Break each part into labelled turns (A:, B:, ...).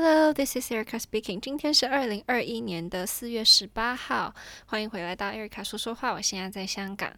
A: Hello, this is Erica speaking. 今天是二零二一年的四月十八号，欢迎回来到 Erica 说说话。我现在在香港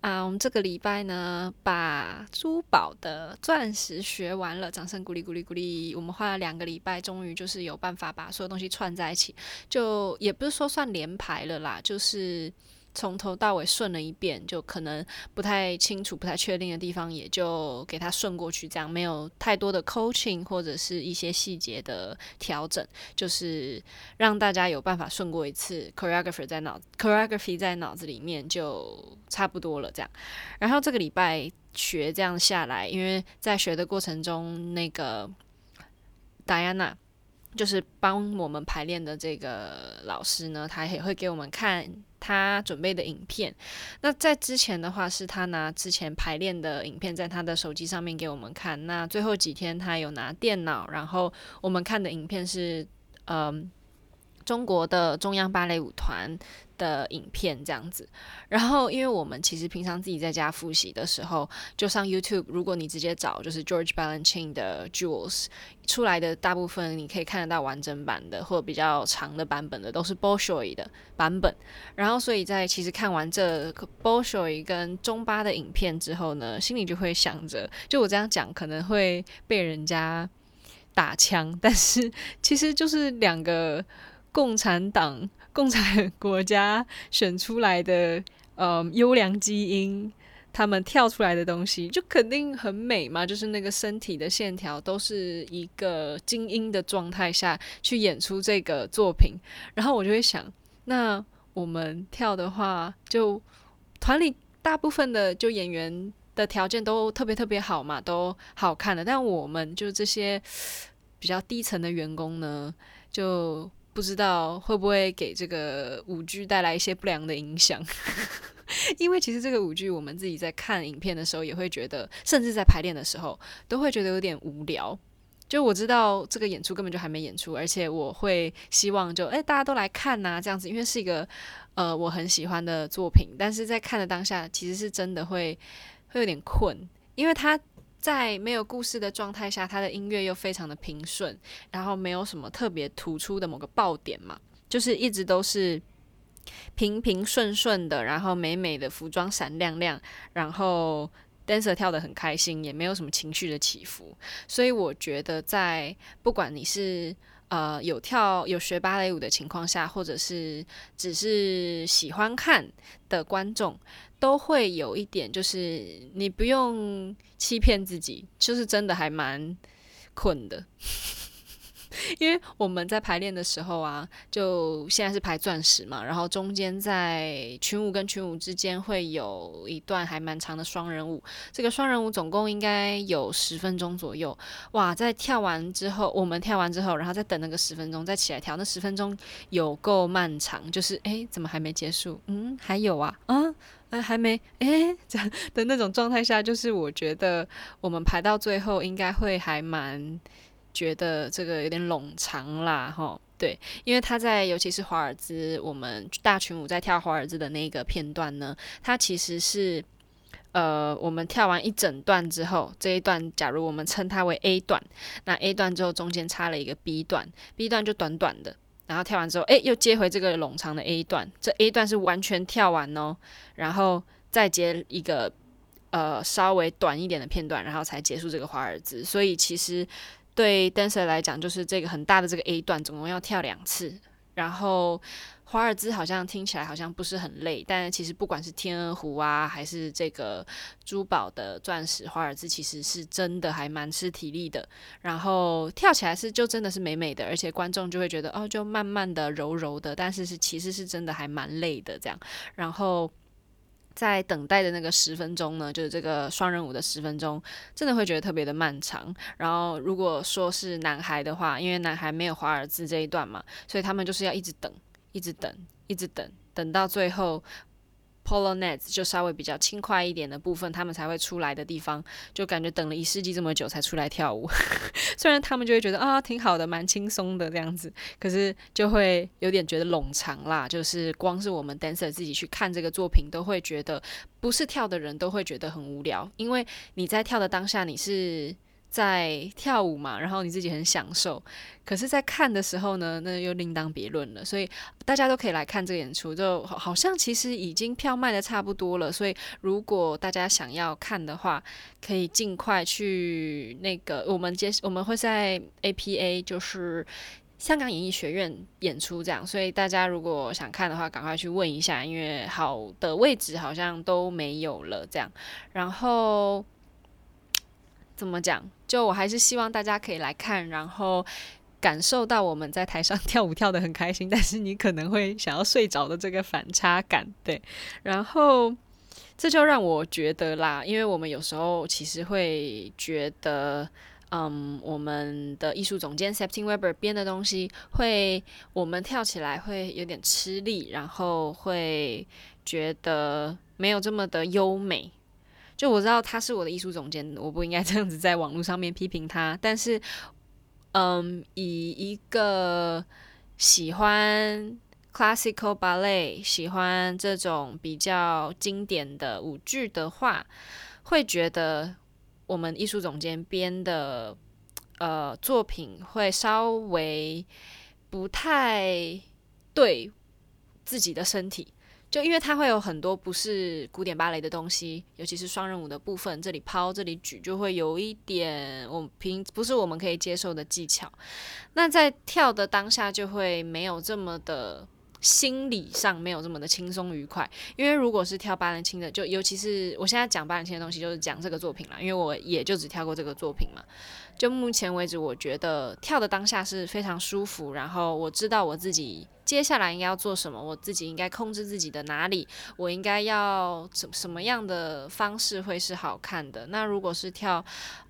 A: 啊。我们这个礼拜呢，把珠宝的钻石学完了，掌声鼓励鼓励鼓励。我们花了两个礼拜，终于就是有办法把所有东西串在一起，就也不是说算连排了啦，就是。从头到尾顺了一遍，就可能不太清楚、不太确定的地方，也就给它顺过去，这样没有太多的 coaching 或者是一些细节的调整，就是让大家有办法顺过一次 choreography 在脑 choreography 在脑子里面就差不多了，这样。然后这个礼拜学这样下来，因为在学的过程中，那个 Diana 就是帮我们排练的这个老师呢，他也会给我们看。他准备的影片，那在之前的话是他拿之前排练的影片在他的手机上面给我们看。那最后几天他有拿电脑，然后我们看的影片是，嗯。中国的中央芭蕾舞团的影片这样子，然后因为我们其实平常自己在家复习的时候，就上 YouTube，如果你直接找就是 George Balanchine 的 Jewels 出来的大部分，你可以看得到完整版的或比较长的版本的都是 Bolshoi 的版本。然后所以在其实看完这 Bolshoi 跟中巴的影片之后呢，心里就会想着，就我这样讲可能会被人家打枪，但是其实就是两个。共产党、共产国家选出来的 呃优良基因，他们跳出来的东西就肯定很美嘛。就是那个身体的线条都是一个精英的状态下去演出这个作品。然后我就会想，那我们跳的话，就团里大部分的就演员的条件都特别特别好嘛，都好看的。但我们就这些比较低层的员工呢，就。不知道会不会给这个舞剧带来一些不良的影响？因为其实这个舞剧，我们自己在看影片的时候也会觉得，甚至在排练的时候都会觉得有点无聊。就我知道这个演出根本就还没演出，而且我会希望就诶，大家都来看呐，这样子，因为是一个呃我很喜欢的作品。但是在看的当下，其实是真的会会有点困，因为它。在没有故事的状态下，他的音乐又非常的平顺，然后没有什么特别突出的某个爆点嘛，就是一直都是平平顺顺的，然后美美的服装闪亮亮，然后 dancer 跳得很开心，也没有什么情绪的起伏，所以我觉得在不管你是呃有跳有学芭蕾舞的情况下，或者是只是喜欢看的观众。都会有一点，就是你不用欺骗自己，就是真的还蛮困的。因为我们在排练的时候啊，就现在是排钻石嘛，然后中间在群舞跟群舞之间会有一段还蛮长的双人舞。这个双人舞总共应该有十分钟左右。哇，在跳完之后，我们跳完之后，然后再等那个十分钟，再起来跳，那十分钟有够漫长。就是诶，怎么还没结束？嗯，还有啊，啊，还没，诶，这样的那种状态下，就是我觉得我们排到最后应该会还蛮。觉得这个有点冗长啦，吼，对，因为他在尤其是华尔兹，我们大群舞在跳华尔兹的那个片段呢，它其实是，呃，我们跳完一整段之后，这一段假如我们称它为 A 段，那 A 段之后中间插了一个 B 段，B 段就短短的，然后跳完之后，诶，又接回这个冗长的 A 段，这 A 段是完全跳完哦，然后再接一个呃稍微短一点的片段，然后才结束这个华尔兹，所以其实。对 dancer 来讲，就是这个很大的这个 A 段，总共要跳两次。然后华尔兹好像听起来好像不是很累，但其实不管是天鹅湖啊，还是这个珠宝的钻石华尔兹，其实是真的还蛮吃体力的。然后跳起来是就真的是美美的，而且观众就会觉得哦，就慢慢的柔柔的，但是是其实是真的还蛮累的这样。然后。在等待的那个十分钟呢，就是这个双人舞的十分钟，真的会觉得特别的漫长。然后如果说是男孩的话，因为男孩没有华尔兹这一段嘛，所以他们就是要一直等，一直等，一直等，等到最后。Polonaise 就稍微比较轻快一点的部分，他们才会出来的地方，就感觉等了一世纪这么久才出来跳舞。虽然他们就会觉得啊，挺好的，蛮轻松的这样子，可是就会有点觉得冗长啦。就是光是我们 dancer 自己去看这个作品，都会觉得不是跳的人都会觉得很无聊，因为你在跳的当下，你是在跳舞嘛，然后你自己很享受。可是，在看的时候呢，那又另当别论了。所以大家都可以来看这个演出，就好像其实已经票卖得差不多了。所以如果大家想要看的话，可以尽快去那个我们接我们会在 APA 就是。香港演艺学院演出这样，所以大家如果想看的话，赶快去问一下，因为好的位置好像都没有了这样。然后怎么讲？就我还是希望大家可以来看，然后感受到我们在台上跳舞跳得很开心，但是你可能会想要睡着的这个反差感，对。然后这就让我觉得啦，因为我们有时候其实会觉得。嗯，我们的艺术总监 Septim Webber 编的东西会，我们跳起来会有点吃力，然后会觉得没有这么的优美。就我知道他是我的艺术总监，我不应该 这样子在网络上面批评他。但是，嗯，以一个喜欢 classical ballet、喜欢这种比较经典的舞剧的话，会觉得。我们艺术总监编的呃作品会稍微不太对自己的身体，就因为它会有很多不是古典芭蕾的东西，尤其是双人舞的部分，这里抛这里举就会有一点我平不是我们可以接受的技巧。那在跳的当下就会没有这么的。心理上没有这么的轻松愉快，因为如果是跳巴伦钦的，就尤其是我现在讲巴伦钦的东西，就是讲这个作品啦，因为我也就只跳过这个作品嘛。就目前为止，我觉得跳的当下是非常舒服，然后我知道我自己。接下来应该要做什么？我自己应该控制自己的哪里？我应该要什什么样的方式会是好看的？那如果是跳，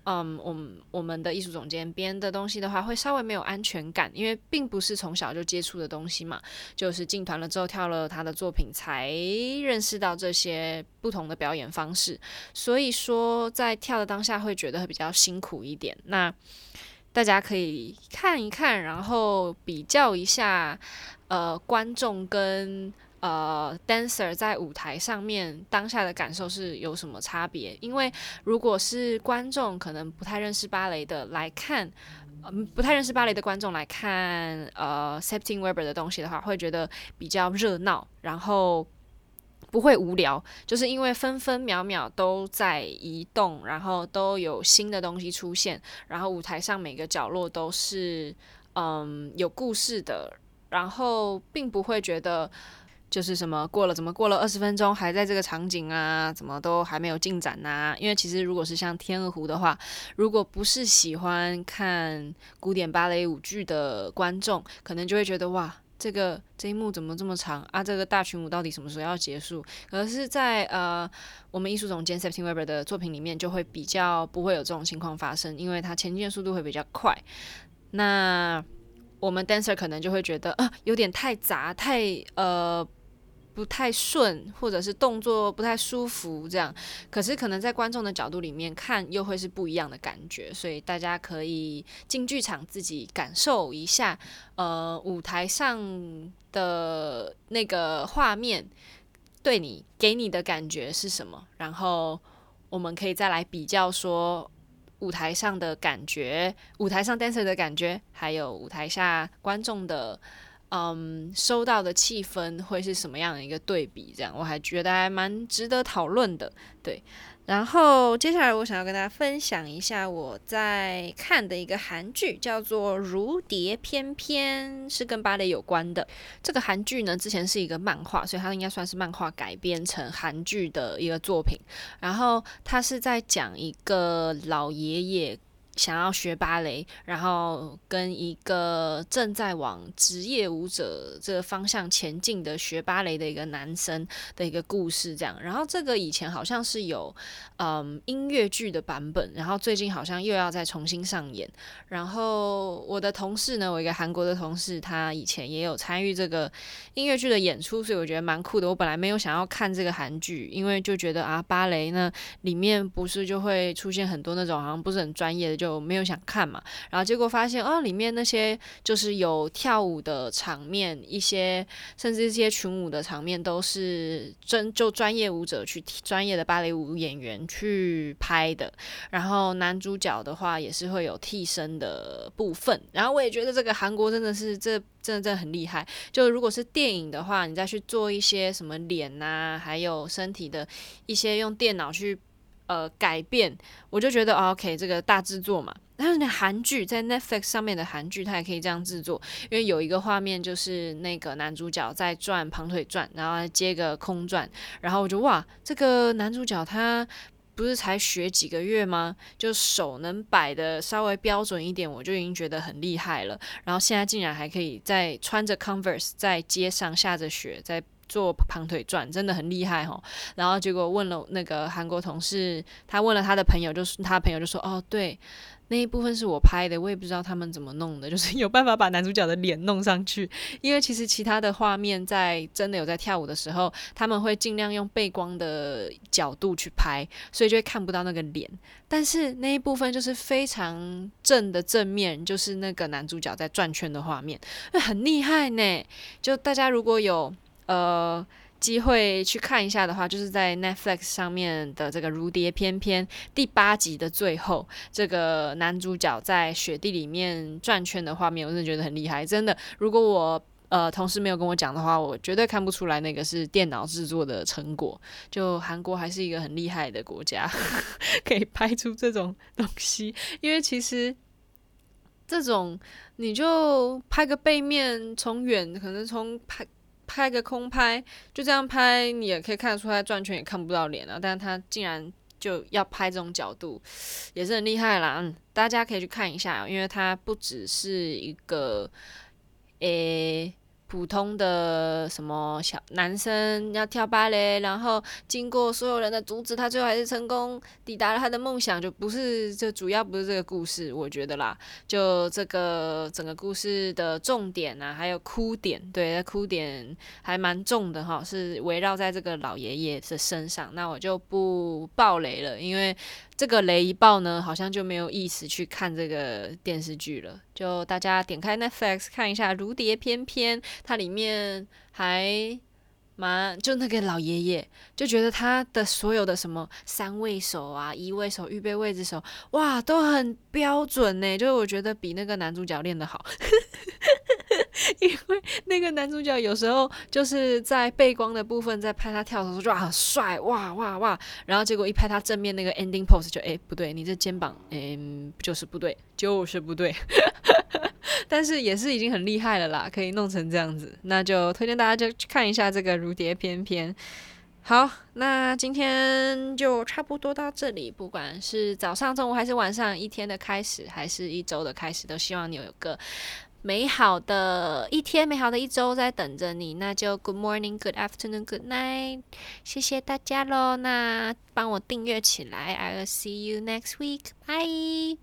A: 嗯，我们我们的艺术总监编的东西的话，会稍微没有安全感，因为并不是从小就接触的东西嘛，就是进团了之后跳了他的作品，才认识到这些不同的表演方式，所以说在跳的当下会觉得会比较辛苦一点。那大家可以看一看，然后比较一下，呃，观众跟呃 dancer 在舞台上面当下的感受是有什么差别？因为如果是观众可能不太认识芭蕾的来看，嗯、不太认识芭蕾的观众来看，呃，Septim Webber 的东西的话，会觉得比较热闹，然后。不会无聊，就是因为分分秒秒都在移动，然后都有新的东西出现，然后舞台上每个角落都是嗯有故事的，然后并不会觉得就是什么过了怎么过了二十分钟还在这个场景啊，怎么都还没有进展呐？因为其实如果是像天鹅湖的话，如果不是喜欢看古典芭蕾舞剧的观众，可能就会觉得哇。这个这一幕怎么这么长啊？这个大群舞到底什么时候要结束？可是在呃，我们艺术总监 Septin Webber 的作品里面，就会比较不会有这种情况发生，因为它前进的速度会比较快。那我们 dancer 可能就会觉得啊，有点太杂，太呃。不太顺，或者是动作不太舒服，这样。可是可能在观众的角度里面看，又会是不一样的感觉。所以大家可以进剧场自己感受一下，呃，舞台上的那个画面对你给你的感觉是什么？然后我们可以再来比较说，舞台上的感觉，舞台上 dancer 的感觉，还有舞台下观众的。嗯，收到的气氛会是什么样的一个对比？这样我还觉得还蛮值得讨论的。对，然后接下来我想要跟大家分享一下我在看的一个韩剧，叫做《如蝶翩翩》，是跟芭蕾有关的。这个韩剧呢，之前是一个漫画，所以它应该算是漫画改编成韩剧的一个作品。然后它是在讲一个老爷爷。想要学芭蕾，然后跟一个正在往职业舞者这个方向前进的学芭蕾的一个男生的一个故事，这样。然后这个以前好像是有嗯音乐剧的版本，然后最近好像又要再重新上演。然后我的同事呢，我一个韩国的同事，他以前也有参与这个音乐剧的演出，所以我觉得蛮酷的。我本来没有想要看这个韩剧，因为就觉得啊，芭蕾呢里面不是就会出现很多那种好像不是很专业的就。就没有想看嘛。然后结果发现哦，里面那些就是有跳舞的场面，一些甚至一些群舞的场面都是真就专业舞者去专业的芭蕾舞演员去拍的。然后男主角的话也是会有替身的部分。然后我也觉得这个韩国真的是这真的真的很厉害。就如果是电影的话，你再去做一些什么脸呐，还有身体的一些用电脑去。呃，改变我就觉得、OK，这个大制作嘛。但是那韩剧在 Netflix 上面的韩剧，它也可以这样制作，因为有一个画面就是那个男主角在转旁腿转，然后接个空转，然后我就哇，这个男主角他不是才学几个月吗？就手能摆得稍微标准一点，我就已经觉得很厉害了。然后现在竟然还可以在穿着 Converse 在街上下着雪在。做旁腿转真的很厉害哦，然后结果问了那个韩国同事，他问了他的朋友，就是他朋友就说：“哦，对，那一部分是我拍的，我也不知道他们怎么弄的，就是有办法把男主角的脸弄上去。因为其实其他的画面在真的有在跳舞的时候，他们会尽量用背光的角度去拍，所以就会看不到那个脸。但是那一部分就是非常正的正面，就是那个男主角在转圈的画面，那很厉害呢。就大家如果有。呃，机会去看一下的话，就是在 Netflix 上面的这个《如蝶翩翩》第八集的最后，这个男主角在雪地里面转圈的画面，我真的觉得很厉害。真的，如果我呃同事没有跟我讲的话，我绝对看不出来那个是电脑制作的成果。就韩国还是一个很厉害的国家，可以拍出这种东西。因为其实这种你就拍个背面，从远可能从拍。拍个空拍，就这样拍，你也可以看得出来转圈也看不到脸了。但是他竟然就要拍这种角度，也是很厉害啦。嗯，大家可以去看一下，因为它不只是一个，诶、普通的什么小男生要跳芭蕾，然后经过所有人的阻止，他最后还是成功抵达了他的梦想，就不是就主要不是这个故事，我觉得啦，就这个整个故事的重点啊，还有哭点，对，哭点还蛮重的哈，是围绕在这个老爷爷的身上，那我就不爆雷了，因为。这个雷一爆呢，好像就没有意思去看这个电视剧了。就大家点开 Netflix 看一下《如蝶翩翩》，它里面还蛮就那个老爷爷，就觉得他的所有的什么三位手啊、一位手、预备位置手，哇，都很标准呢。就是我觉得比那个男主角练得好。因为那个男主角有时候就是在背光的部分，在拍他跳的时候就很帅，哇哇哇！然后结果一拍他正面那个 ending pose 就哎不对，你这肩膀哎就是不对，就是不对。但是也是已经很厉害了啦，可以弄成这样子，那就推荐大家就去看一下这个《如蝶翩翩》。好，那今天就差不多到这里。不管是早上、中午还是晚上，一天的开始还是一周的开始，都希望你有个。美好的一天，美好的一周在等着你，那就 Good morning, Good afternoon, Good night，谢谢大家喽。那帮我订阅起来，I will see you next week，bye。